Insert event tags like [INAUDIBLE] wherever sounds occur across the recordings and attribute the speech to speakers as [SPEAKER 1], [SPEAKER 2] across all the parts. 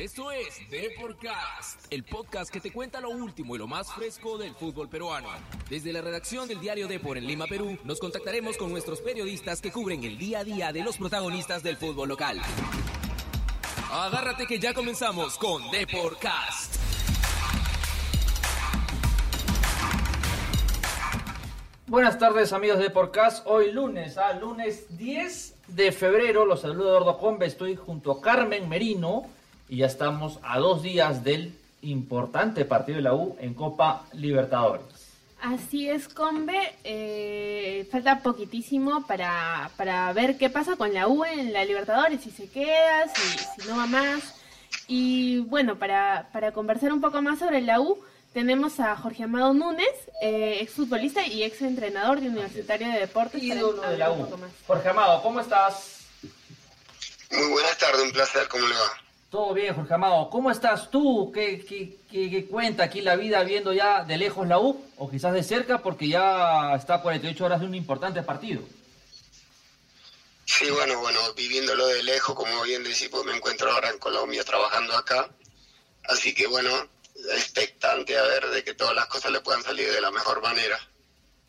[SPEAKER 1] Esto es Deporcast, el podcast que te cuenta lo último y lo más fresco del fútbol peruano. Desde la redacción del diario Depor en Lima, Perú, nos contactaremos con nuestros periodistas que cubren el día a día de los protagonistas del fútbol local. Agárrate que ya comenzamos con Deporcast.
[SPEAKER 2] Buenas tardes amigos de Podcast, hoy lunes, ah, lunes 10 de febrero, los saludo Eduardo Combe, estoy junto a Carmen Merino y ya estamos a dos días del importante partido de la U en Copa Libertadores.
[SPEAKER 3] Así es, Combe, eh, falta poquitísimo para, para ver qué pasa con la U en la Libertadores, si se queda, si, si no va más. Y bueno, para, para conversar un poco más sobre la U, tenemos a Jorge Amado Núñez, eh, exfutbolista y ex entrenador de Universitario de Deportes.
[SPEAKER 2] Ídolo de la U. Jorge Amado, ¿cómo estás?
[SPEAKER 4] Muy buenas tardes, un placer, ¿cómo le va?
[SPEAKER 2] Todo bien, Jorge Amado. ¿Cómo estás tú? ¿Qué, qué, qué- qué cuenta aquí la vida viendo ya de lejos la U? O quizás de cerca porque ya está a 48 horas de un importante partido.
[SPEAKER 4] Sí, bueno, bueno, viviéndolo de lejos, como bien decís, pues me encuentro ahora en Colombia trabajando acá. Así que bueno, expectante a ver de que todas las cosas le puedan salir de la mejor manera.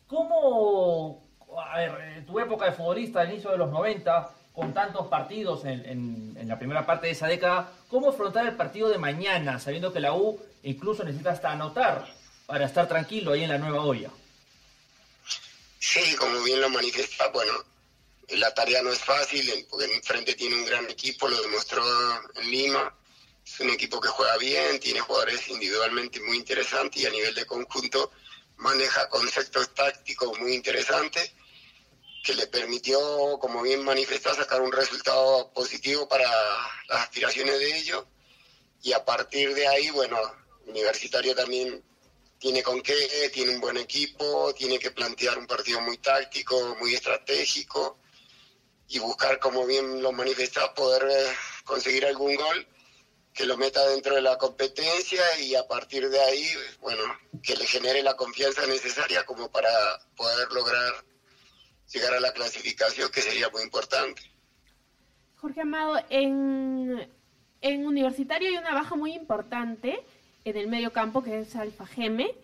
[SPEAKER 2] ¿Cómo, a ver, en tu época de futbolista, al inicio de los 90, con tantos partidos en, en- en la primera parte de esa década, cómo afrontar el partido de mañana, sabiendo que la U incluso necesita hasta anotar para estar tranquilo ahí en la nueva olla?
[SPEAKER 4] Sí, como bien lo manifiesta, bueno, la tarea no es fácil, porque enfrente tiene un gran equipo, lo demostró en Lima. Es un equipo que juega bien, tiene jugadores individualmente muy interesantes y a nivel de conjunto maneja conceptos tácticos muy interesantes que le permitió, como bien manifestó, sacar un resultado positivo para las aspiraciones de ellos. Y a partir de ahí, bueno, Universitario también tiene con qué, tiene un buen equipo, tiene que plantear un partido muy táctico, muy estratégico y buscar, como bien lo manifestaba, poder eh, conseguir algún gol que lo meta dentro de la competencia y a partir de ahí, bueno, que le genere la confianza necesaria como para poder lograr llegar a la clasificación, que sería muy importante.
[SPEAKER 3] Jorge Amado, en, Universitario hay una baja muy importante en el medio campo que es Alfa Geme.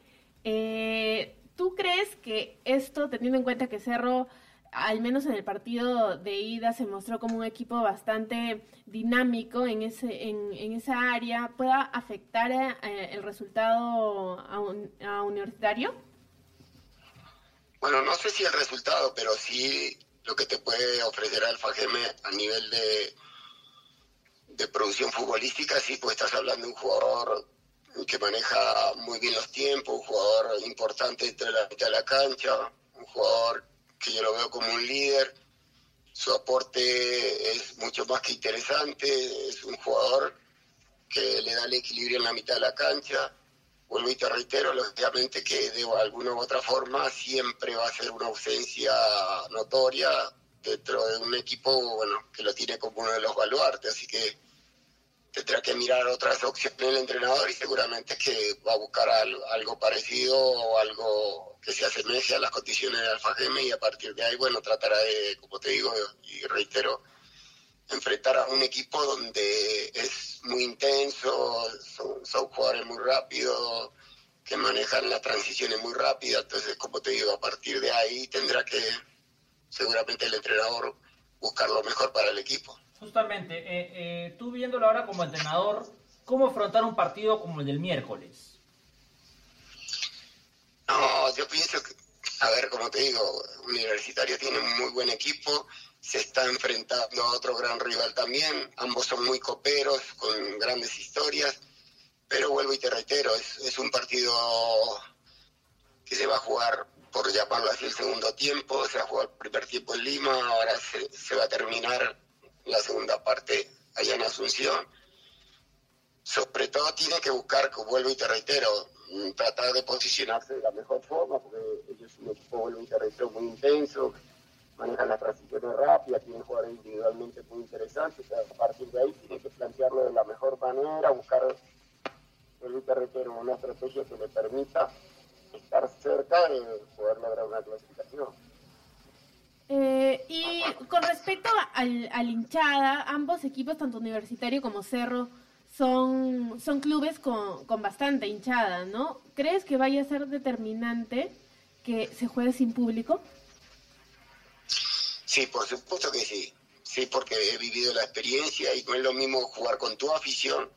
[SPEAKER 3] Eh, ¿Tú crees que esto, teniendo en cuenta que Cerro, al menos en el partido de ida, se mostró como un equipo bastante dinámico en, ese, en esa área, pueda afectar eh, el resultado a, un- a Universitario?
[SPEAKER 4] Bueno, no sé si el resultado, pero sí lo que te puede ofrecer Alfa Geme a nivel de, de producción futbolística, sí, pues estás hablando de un jugador que maneja muy bien los tiempos, un jugador importante dentro de la mitad de la cancha, un jugador que yo lo veo como un líder, su aporte es mucho más que interesante, es un jugador que le da el equilibrio en la mitad de la cancha, vuelvo y te reitero, lógicamente que de alguna u otra forma siempre va a ser una ausencia notoria dentro de un equipo bueno que lo tiene como uno de los baluartes, así que tendrá que mirar otras opciones el entrenador y seguramente que va a buscar al- algo parecido o algo que se asemeje a las condiciones de Alfa Geme y a partir de ahí, bueno, tratará de, como te digo y reitero, enfrentar a un equipo donde es muy intenso, son, son jugadores muy rápidos, que manejan las transiciones muy rápidas, entonces como te digo, a partir de ahí tendrá que seguramente el entrenador buscar lo mejor para el equipo.
[SPEAKER 2] Justamente, eh, eh, tú viéndolo ahora como entrenador, ¿cómo afrontar un partido como el del miércoles?
[SPEAKER 4] No, yo pienso que, a ver, como te digo, Universitario tiene un muy buen equipo, se está enfrentando a otro gran rival también, ambos son muy coperos, con grandes historias, pero vuelvo y te reitero, es, es un partido que se va a jugar, por llamarlo así, el segundo tiempo, se va a jugar el primer tiempo en Lima, ahora se, se va a terminar la segunda parte allá en Asunción. Sobre todo tiene que buscar, vuelvo y te reitero, tratar de posicionarse de la mejor forma, porque ellos son un equipo, y te muy intenso, manejan las transiciones rápidas, tienen jugadores individualmente muy interesantes, a partir de ahí tiene que plantearlo de la mejor manera, buscar, y te reitero, una estrategia que le permita estar cerca de poder lograr una clasificación.
[SPEAKER 3] Eh, y con respecto al, al hinchada, ambos equipos, tanto Universitario como Cerro, son, son clubes con, con bastante hinchada, ¿no? ¿Crees que vaya a ser determinante que se juegue sin público?
[SPEAKER 4] Sí, por supuesto que sí. Sí, porque he vivido la experiencia y no es lo mismo jugar con tu afición,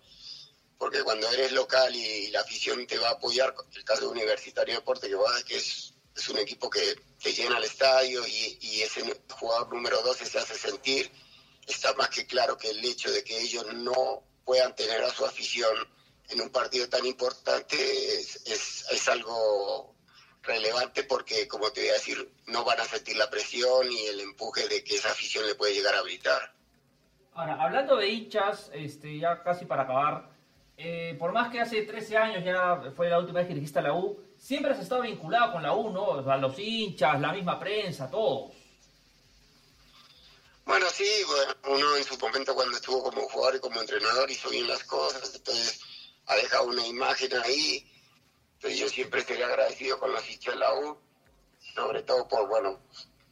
[SPEAKER 4] porque cuando eres local y la afición te va a apoyar, el caso de Universitario Deporte, que, va, que es, un equipo que, que llena el estadio y, ese jugador número 12 se hace sentir, está más que claro que el hecho de que ellos no puedan tener a su afición en un partido tan importante es, es algo relevante porque, como te voy a decir, no van a sentir la presión y el empuje de que esa afición le puede llegar a gritar.
[SPEAKER 2] Ahora, hablando de hinchas, este, ya casi para acabar, eh, por más que hace 13 años ya fue la última vez que dirigiste a la U, siempre has estado vinculado con la U, ¿no? O sea, los hinchas, la misma prensa, todos.
[SPEAKER 4] Bueno, sí, bueno, uno en su momento cuando estuvo como jugador y como entrenador hizo bien las cosas, entonces ha dejado una imagen ahí. Entonces yo siempre estoy agradecido con los hinchas de la U, sobre todo por, bueno,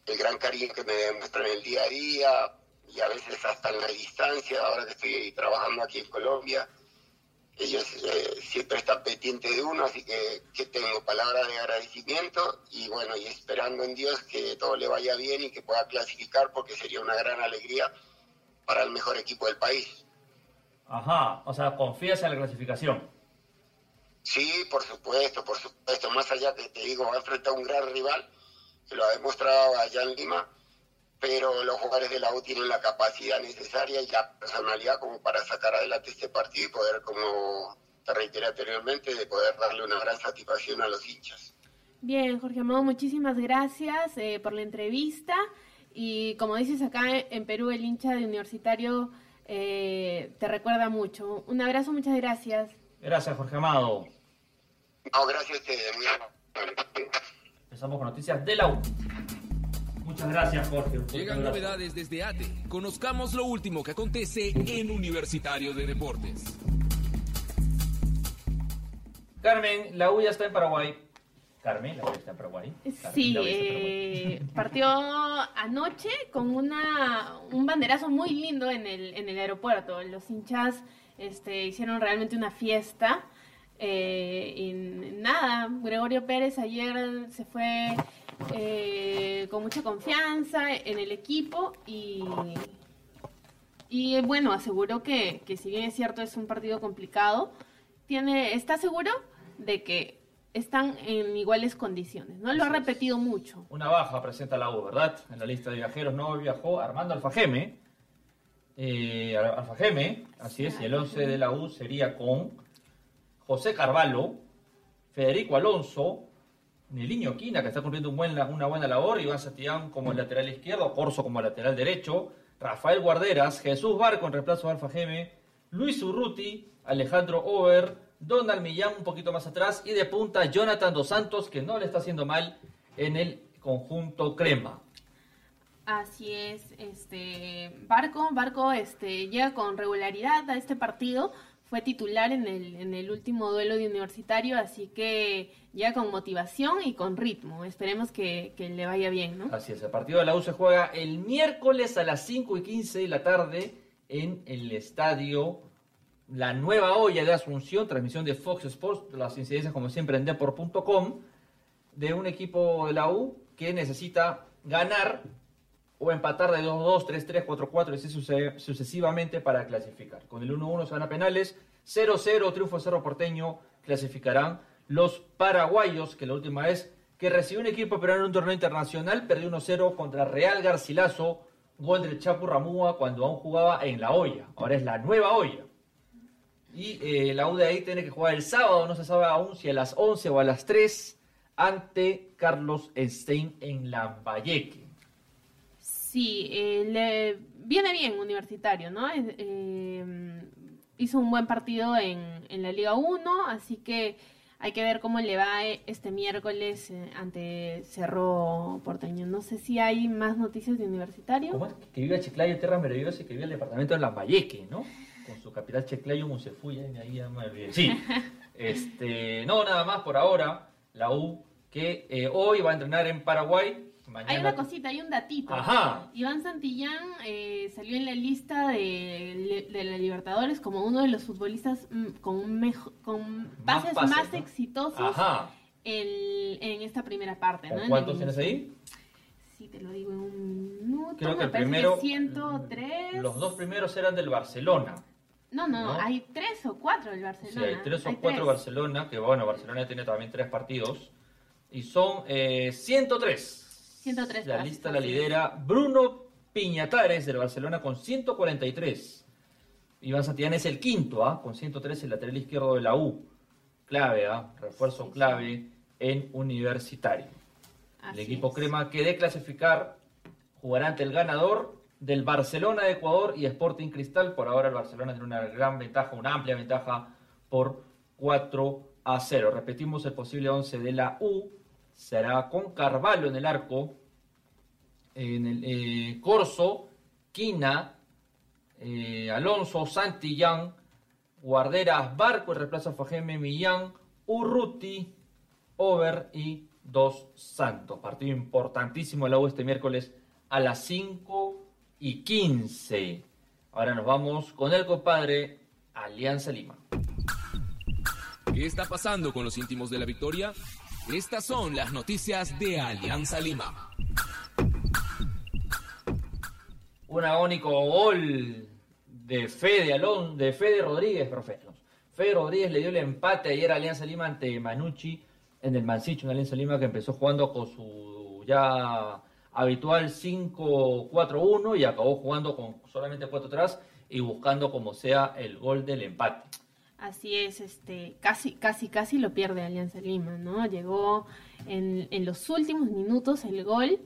[SPEAKER 4] el gran cariño que me demuestran el día a día y a veces hasta en la distancia, ahora que estoy trabajando aquí en Colombia. Ellos eh, siempre están pendientes de uno, así que, que tengo palabras de agradecimiento y bueno, y esperando en Dios que todo le vaya bien y que pueda clasificar porque sería una gran alegría para el mejor equipo del país.
[SPEAKER 2] Ajá, o sea, confías en la clasificación.
[SPEAKER 4] Sí, por supuesto, por supuesto. Más allá que te digo, va a enfrentar a un gran rival, que lo ha demostrado allá en Lima, pero los jugadores de la U tienen la capacidad necesaria y la personalidad como para sacar adelante este partido y poder, como te reiteré anteriormente, de poder darle una gran satisfacción a los hinchas.
[SPEAKER 3] Bien, Jorge Amado, muchísimas gracias eh, por la entrevista. Y como dices acá en Perú, el hincha de universitario eh, te recuerda mucho. Un abrazo, muchas gracias.
[SPEAKER 2] Gracias, Jorge Amado.
[SPEAKER 4] No, gracias a ustedes. Muy amable.
[SPEAKER 2] Empezamos con noticias de la U. Muchas gracias, Jorge.
[SPEAKER 1] Llegan novedades desde ATE. Conozcamos lo último que acontece en Universitario de Deportes.
[SPEAKER 2] Carmen, la U ya está en Paraguay. Carmen, la U ya está en Paraguay. Carmen,
[SPEAKER 3] Sí,
[SPEAKER 2] está en Paraguay.
[SPEAKER 3] eh, partió anoche con una, un banderazo muy lindo en el, en el aeropuerto. Los hinchas este, hicieron realmente una fiesta. Eh, y nada, Gregorio Pérez ayer se fue eh, con mucha confianza en el equipo y, y bueno, aseguró que, que si bien es cierto es un partido complicado, tiene, está seguro de que están en iguales condiciones. No lo ha repetido mucho.
[SPEAKER 2] Una baja presenta la U, ¿verdad? En la lista de viajeros no viajó Armando Alfajeme. Eh, Al- Alfajeme, así es, y el 11 de la U sería con José Carvalho, Federico Alonso, Neliño Quina, que está cumpliendo una buena labor, Iván Satián como lateral izquierdo, Corso como lateral derecho, Rafael Guarderas, Jesús Barco en reemplazo de Alfajeme, Luis Urruti, Alejandro Over, Donald Millán un poquito más atrás y de punta Jonathan Dos Santos, que no le está haciendo mal en el conjunto crema.
[SPEAKER 3] Así es, este Barco, Barco este llega con regularidad a este partido, fue titular en el, en el último duelo de universitario, así que llega con motivación y con ritmo. Esperemos que, le vaya bien, ¿no?
[SPEAKER 2] Así es, el partido de la U se juega el miércoles a las 5 y 15 de la tarde en el estadio La Nueva Olla de Asunción, transmisión de Fox Sports, las incidencias como siempre en depor.com, de un equipo de la U que necesita ganar o empatar de 2-2, 3-3, 4-4 y así suce- sucesivamente para clasificar. Con el 1-1 se van a penales, 0-0, triunfo Cerro Porteño, clasificarán los paraguayos, que la última vez que recibió un equipo peruano en un torneo internacional, perdió 1-0 contra Real Garcilaso, gol del Chapu Ramúa cuando aún jugaba en la olla, ahora es la nueva olla. Y eh, la U tiene que jugar el sábado, no se sabe aún si a las 11 o a las 3, ante Carlos Stein en Lambayeque.
[SPEAKER 3] Sí, eh, le viene bien Universitario, ¿no? Eh, eh, hizo un buen partido en, en la Liga 1, así que hay que ver cómo le va eh, este miércoles eh, ante Cerro Porteño. No sé si hay más noticias de Universitario.
[SPEAKER 2] ¿Cómo es? Que vive Chiclayo, tierra maravillosa, y que vive el departamento de Lambayeque, ¿no? Con su capital Chiclayo, Musefuya, y ahí ya me olvidé. Sí, [LAUGHS] este, no, nada más por ahora. La U que eh, hoy va a entrenar en Paraguay Mañana-
[SPEAKER 3] Hay una cosita, hay un datito.
[SPEAKER 2] Ajá.
[SPEAKER 3] Iván Santillán eh, salió en la lista de, de la Libertadores como uno de los futbolistas mm, con, mejo- con
[SPEAKER 2] Más
[SPEAKER 3] pases
[SPEAKER 2] pases,
[SPEAKER 3] más
[SPEAKER 2] ¿no?
[SPEAKER 3] exitosos
[SPEAKER 2] Ajá.
[SPEAKER 3] en, en esta primera parte. ¿no?
[SPEAKER 2] ¿Con
[SPEAKER 3] En
[SPEAKER 2] cuántos
[SPEAKER 3] el
[SPEAKER 2] tienes ahí?
[SPEAKER 3] Sí, te lo digo en un minuto.
[SPEAKER 2] Creo que
[SPEAKER 3] me
[SPEAKER 2] el primero.
[SPEAKER 3] 103.
[SPEAKER 2] Los dos primeros eran del Barcelona.
[SPEAKER 3] No, no,
[SPEAKER 2] ¿no?
[SPEAKER 3] hay tres o cuatro del
[SPEAKER 2] Sí,
[SPEAKER 3] Barcelona.
[SPEAKER 2] hay tres o
[SPEAKER 3] Hay
[SPEAKER 2] cuatro
[SPEAKER 3] tres.
[SPEAKER 2] Barcelona, que bueno, Barcelona tiene también tres partidos. Y son eh, 103.
[SPEAKER 3] 103
[SPEAKER 2] La
[SPEAKER 3] pases,
[SPEAKER 2] lista la lidera Bruno Piñatares del Barcelona con 143. Iván Santillán es el quinto, ¿ah? con 103 el lateral izquierdo de la U. Clave, ¿ah? refuerzo
[SPEAKER 3] Sí, sí.
[SPEAKER 2] clave en Universitario.
[SPEAKER 3] Así
[SPEAKER 2] el equipo
[SPEAKER 3] es.
[SPEAKER 2] Crema que de clasificar jugará ante el ganador del Barcelona de Ecuador y Sporting Cristal. Por ahora el Barcelona tiene una gran ventaja, una amplia ventaja por 4 a 0. Repetimos el posible 11 de la U. Será con Carvalho en el arco, en el eh, Corso, Quina, eh, Alonso, Santillán, Guarderas, Barco, el reemplazo a Fajeme, Millán, Urruti, Over y Dos Santos. Partido importantísimo de la U este miércoles a las 5 y 15. Ahora nos vamos con el compadre Alianza Lima.
[SPEAKER 1] ¿Qué está pasando con los íntimos de la victoria? Estas son las noticias de Alianza Lima.
[SPEAKER 2] Un agónico gol de Fede de Fede Rodríguez, profe. Fede Rodríguez le dio el empate ayer a Alianza Lima ante Manucci en el Mancicho, en Alianza Lima que empezó jugando con su ya habitual 5-4-1 y acabó jugando con solamente 4 atrás y buscando como sea el gol del empate.
[SPEAKER 3] Así es, este, casi, casi, casi lo pierde Alianza Lima, ¿no? Llegó en, en los últimos minutos el gol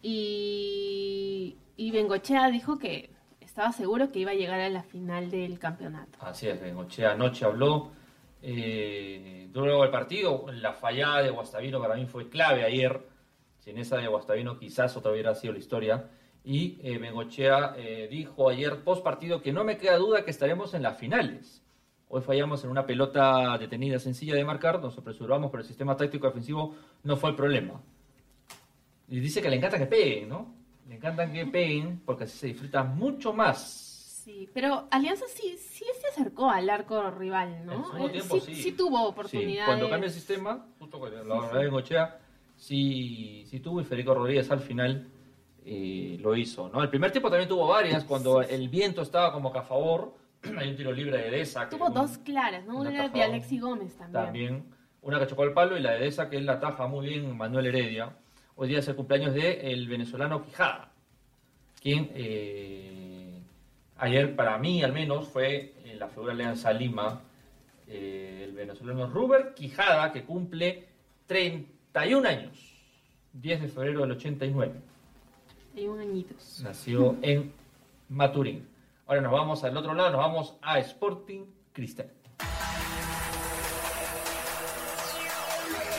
[SPEAKER 3] y, y Bengochea dijo que estaba seguro que iba a llegar a la final del campeonato.
[SPEAKER 2] Así es, Bengochea anoche habló eh, luego del partido. La fallada de Guastavino para mí fue clave ayer. Sin esa de Guastavino quizás otra hubiera sido la historia. Y eh, Bengochea eh, dijo ayer post partido que no me queda duda que estaremos en las finales. Hoy fallamos en una pelota detenida sencilla de marcar, nos apresuramos, pero el sistema táctico defensivo no fue el problema. Y dice que le encanta que peguen, ¿no? Le encantan que peguen porque así se disfruta mucho más.
[SPEAKER 3] Sí, pero Alianza sí, sí se acercó al arco rival,
[SPEAKER 2] En
[SPEAKER 3] ¿no?
[SPEAKER 2] segundo
[SPEAKER 3] Eh,
[SPEAKER 2] tiempo,
[SPEAKER 3] sí,
[SPEAKER 2] sí.
[SPEAKER 3] sí tuvo
[SPEAKER 2] Sí,
[SPEAKER 3] oportunidades.
[SPEAKER 2] cuando cambia el sistema, justo cuando la verdad
[SPEAKER 3] sí.
[SPEAKER 2] de Bengochea, sí, sí tuvo y Federico Rodríguez al final eh, lo hizo. ¿no? El primer tiempo también tuvo varias, cuando el viento estaba como que a favor, [CLEARS THROAT] hay un tiro libre de que
[SPEAKER 3] Tuvo
[SPEAKER 2] un-
[SPEAKER 3] dos claras, ¿no?
[SPEAKER 2] una
[SPEAKER 3] Una era de. Alexi Gómez también.
[SPEAKER 2] También, una que chocó al palo y la de Deza que él la taja muy bien Manuel Heredia. Hoy día es el cumpleaños de el venezolano Quijada, quien eh, ayer para mí al menos fue eh, la figura de Alianza Lima, eh, el venezolano Ruber Quijada, que cumple 31 años, 10 de febrero del 89.
[SPEAKER 3] Hay un añitos.
[SPEAKER 2] Nació en Maturín. Ahora nos vamos al otro lado, nos vamos a Sporting Cristal.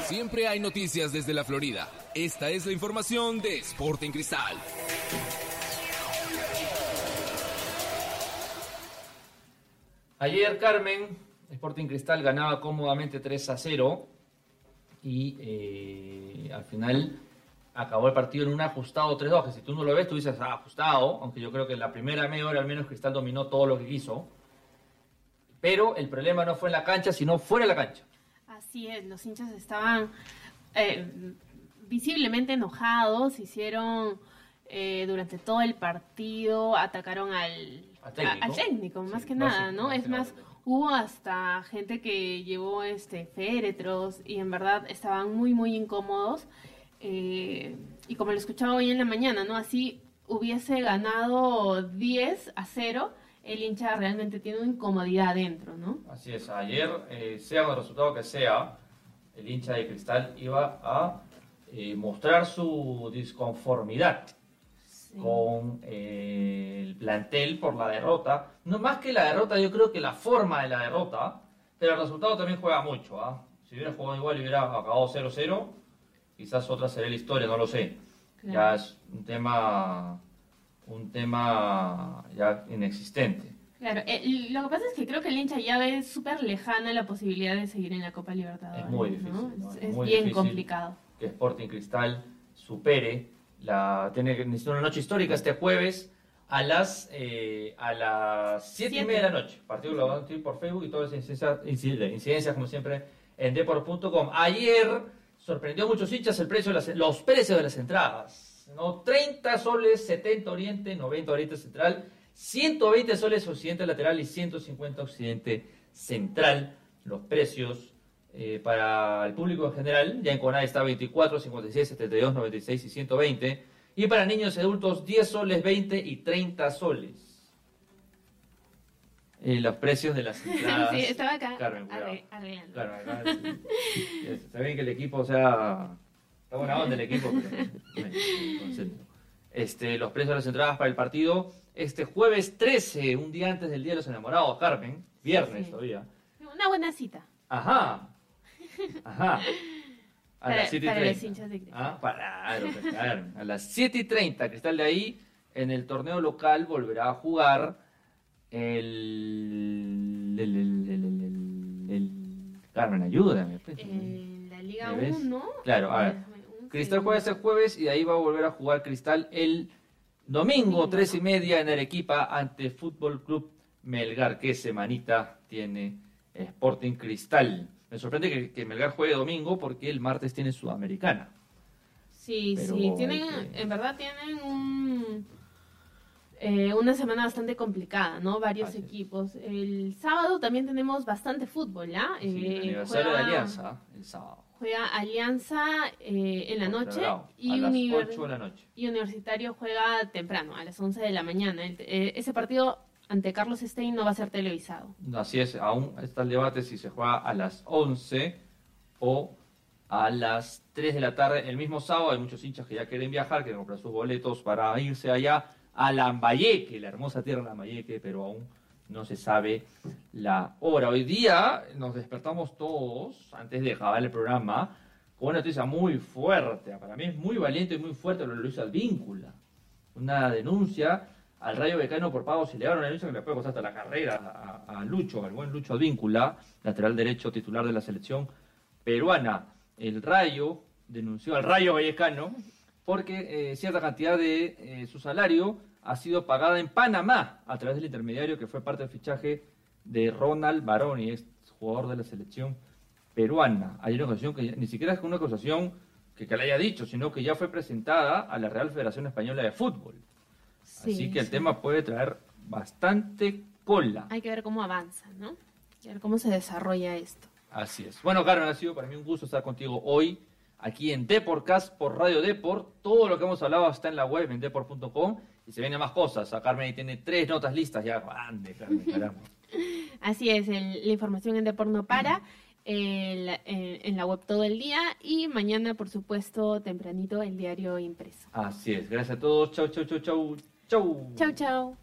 [SPEAKER 1] Siempre hay noticias desde la Florida. Esta es la información de Sporting Cristal.
[SPEAKER 2] Ayer Carmen, Sporting Cristal ganaba cómodamente 3 a 0 y eh, al final acabó el partido en un ajustado 3-2, que si tú no lo ves tú dices, ah, ajustado, aunque yo creo que en la primera media hora al menos Cristal dominó todo lo que quiso. Pero el problema no fue en la cancha, sino fuera de la cancha.
[SPEAKER 3] Así es, los hinchas estaban eh, visiblemente enojados, hicieron eh, durante todo el partido, atacaron al,
[SPEAKER 2] Al técnico.
[SPEAKER 3] a- al técnico, más
[SPEAKER 2] Sí,
[SPEAKER 3] que nada, ¿no?
[SPEAKER 2] más
[SPEAKER 3] Es más,
[SPEAKER 2] nada.
[SPEAKER 3] hubo hasta gente que llevó este féretros y en verdad estaban muy, muy incómodos. Eh, y como lo escuchaba hoy en la mañana, ¿no? Así hubiese ganado 10 a 0, el hincha realmente tiene una incomodidad dentro, ¿no?
[SPEAKER 2] Así es, ayer, eh, sea el resultado que sea, el hincha de Cristal iba a eh, mostrar su disconformidad
[SPEAKER 3] Sí.
[SPEAKER 2] con eh, el plantel por la derrota. No más que la derrota, yo creo que la forma de la derrota, pero el resultado también juega mucho. ¿ah? Si hubiera jugado igual y hubiera acabado 0-0, quizás otra sería la historia, no lo sé. Ya
[SPEAKER 3] Claro.
[SPEAKER 2] es un tema, un tema ya inexistente.
[SPEAKER 3] Claro, eh, lo que pasa es que creo que el hincha ya ve súper lejana la posibilidad de seguir en la Copa Libertadores.
[SPEAKER 2] Es muy difícil, ¿no?
[SPEAKER 3] Es,
[SPEAKER 2] Es
[SPEAKER 3] es
[SPEAKER 2] muy
[SPEAKER 3] bien
[SPEAKER 2] difícil.
[SPEAKER 3] complicado.
[SPEAKER 2] que Sporting Cristal supere la tiene que una noche histórica este jueves a las eh, a las 7 y media de la noche. Partido lo van a por Facebook y todas las incidencias, incid- incidencias como siempre en deport.com. Ayer sorprendió a muchos hinchas el precio de las- los precios de las entradas. ¿no? 30 soles 70 Oriente, 90 Oriente Central, 120 soles Occidente Lateral y 150 Occidente Central. Los precios eh, para el público en general, ya en Conade está 24, 56, 72, 96 y 120. Y para niños y adultos 10 soles 20 y 30 soles. Eh, los precios de las [LAUGHS] entradas.
[SPEAKER 3] sí, estaba acá
[SPEAKER 2] Carmen, cuidado.
[SPEAKER 3] arre- arreglando.
[SPEAKER 2] Claro, acá, sí, está bien que el equipo, o sea, está buena onda el equipo, pero me- me concentro. Este, los precios de las entradas para el partido este jueves 13, un día antes del Día de los Enamorados, Carmen, viernes
[SPEAKER 3] Sí.
[SPEAKER 2] todavía.
[SPEAKER 3] Una buena cita.
[SPEAKER 2] Ajá, [LAUGHS] ajá. A
[SPEAKER 3] Para-
[SPEAKER 2] las 7 y
[SPEAKER 3] para los
[SPEAKER 2] 30.
[SPEAKER 3] hinchas de.
[SPEAKER 2] Ah, para, claro. A las 7 y 30, Cristal de ahí, en el torneo local volverá a jugar el... el, el, el, el- Carmen, ayúdame.
[SPEAKER 3] En la Liga
[SPEAKER 2] ¿Me ves?
[SPEAKER 3] 1.
[SPEAKER 2] Claro, a ver. Cristal juega este jueves y de ahí va a volver a jugar Cristal el domingo, tres y media en Arequipa ante Fútbol Club Melgar. ¿Qué semanita tiene Sporting Cristal? Me sorprende que, que Melgar juegue domingo porque el martes tiene Sudamericana.
[SPEAKER 3] Sí,
[SPEAKER 2] Pero
[SPEAKER 3] sí, tienen,
[SPEAKER 2] que-
[SPEAKER 3] en verdad tienen un, eh, una semana bastante complicada, ¿no? Varios
[SPEAKER 2] Así es.
[SPEAKER 3] equipos. El sábado también tenemos bastante fútbol, ¿ah?
[SPEAKER 2] Sí,
[SPEAKER 3] Eh,
[SPEAKER 2] aniversario
[SPEAKER 3] juega-
[SPEAKER 2] de Alianza el sábado.
[SPEAKER 3] Juega Alianza eh, en la noche
[SPEAKER 2] Bravo,
[SPEAKER 3] y,
[SPEAKER 2] a las
[SPEAKER 3] Univer-
[SPEAKER 2] 8 de la noche.
[SPEAKER 3] y Universitario juega temprano, a las 11 de la mañana. El- eh, ese partido ante Carlos Stein no va a ser televisado.
[SPEAKER 2] Así es, aún está el debate si se juega a las 11 o a las 3 de la tarde el mismo sábado. Hay muchos hinchas que ya quieren viajar, quieren comprar sus boletos para irse allá a Lambayeque, la hermosa tierra de Lambayeque, pero aún no se sabe la hora. Hoy día nos despertamos todos, antes de acabar el programa, con una noticia muy fuerte. Para mí es muy valiente y muy fuerte lo de Luis Advíncula. Una denuncia al Rayo Becano por pagos ilegales, una denuncia que le puede costar hasta la carrera a, a Lucho, al buen Lucho Advíncula, lateral derecho titular de la selección peruana. El Rayo denunció al Rayo Vallecano porque eh, cierta cantidad de eh, su salario ha sido pagada en Panamá a través del intermediario que fue parte del fichaje de Ronald Baroni, ex jugador de la selección peruana. Hay una acusación que ni siquiera es una acusación que, que le haya dicho, sino que ya fue presentada a la Real Federación Española de Fútbol. Así
[SPEAKER 3] Sí,
[SPEAKER 2] que el
[SPEAKER 3] sí.
[SPEAKER 2] tema puede traer bastante cola.
[SPEAKER 3] Hay que ver cómo avanza, ¿no? Hay que ver cómo se desarrolla esto.
[SPEAKER 2] Así es. Bueno, Carmen, ha sido para mí un gusto estar contigo hoy aquí en Deportcast por Radio Deport. Todo lo que hemos hablado está en la web en deport.com y se vienen más cosas. A Carmen tiene tres notas listas ya. Grande, Carmen, [LAUGHS] caramba.
[SPEAKER 3] Así es, el- la información en Deport no para, el- en la web todo el día y mañana, por supuesto, tempranito, el diario impreso.
[SPEAKER 2] Así es. Gracias a todos. Chau, chau, chau, chau. Chau.
[SPEAKER 3] Chau, chau.